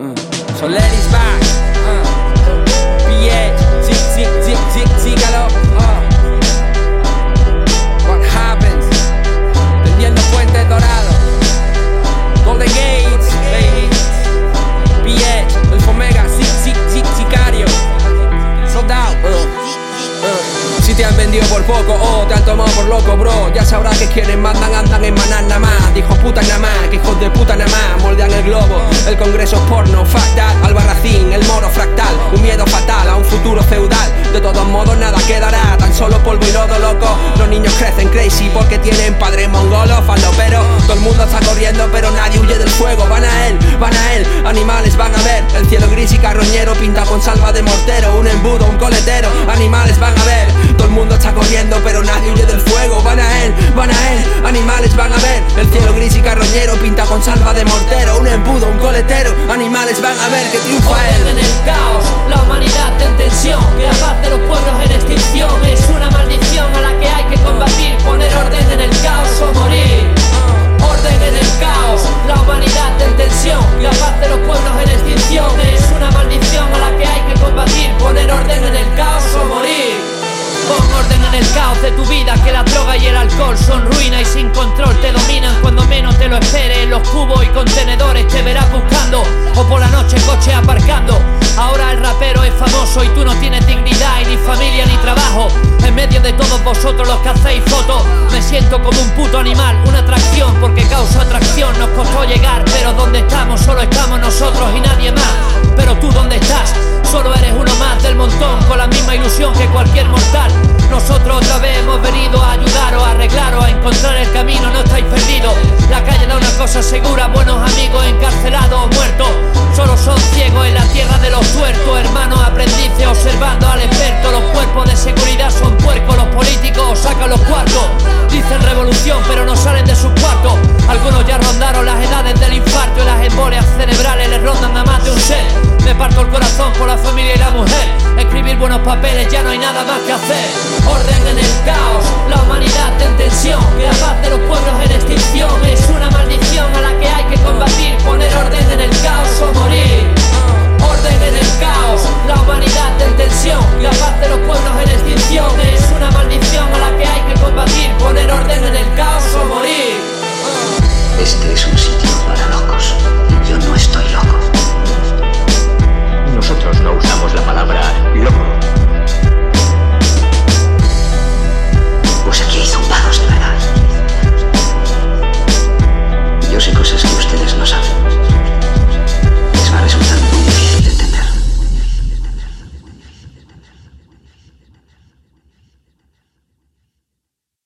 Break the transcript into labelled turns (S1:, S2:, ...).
S1: So ladies back. Uh. BH, zig, zig, zig, zig, zígalo. Uh. What happens? Tendiendo puentes dorados. Golden Gates, baby. BH, el Fomega, zig, zig, zig, sicario. Sold out. Uh. Uh. Si te han vendido por poco o te han tomado por loco, bro, ya sabrás que quienes mandan andan en maná nada más. Dijo puta nada más, que hijos de puta nada más, moldean el globo. El congreso es porno, that, Albarracín, el moro fractal, un miedo fatal a un futuro feudal. De todos modos, nada quedará, tan solo polvo y lodo loco. Los niños crecen crazy porque tienen padres mongolos, pero Todo el mundo está corriendo, pero nadie huye del fuego. Van a él, van a él, animales van a ver. El cielo gris y carroñero pinta con salva de mortero, un embudo, un coletero. Animales van a ver, todo el mundo está corriendo, pero nadie huye del animales van a ver. El cielo gris y carroñero pinta con salva de mortero, un embudo, un coletero. Animales van a ver que triunfa él.
S2: en el caos, y el alcohol son ruina y sin control te dominan cuando menos te lo esperes. Los cubos y contenedores te verás buscando, o por la noche coche aparcando. Ahora el rapero es famoso y tú no tienes dignidad y ni familia ni trabajo. En medio de todos vosotros los que hacéis fotos, me siento como un puto animal, una cerebrales le rondan a más de un ser. Me parto el corazón por la familia y la mujer. Escribir buenos papeles, ya no hay nada más que hacer. Orden en el caos, la humanidad en tensión. Que la paz de los pueblos y cosas.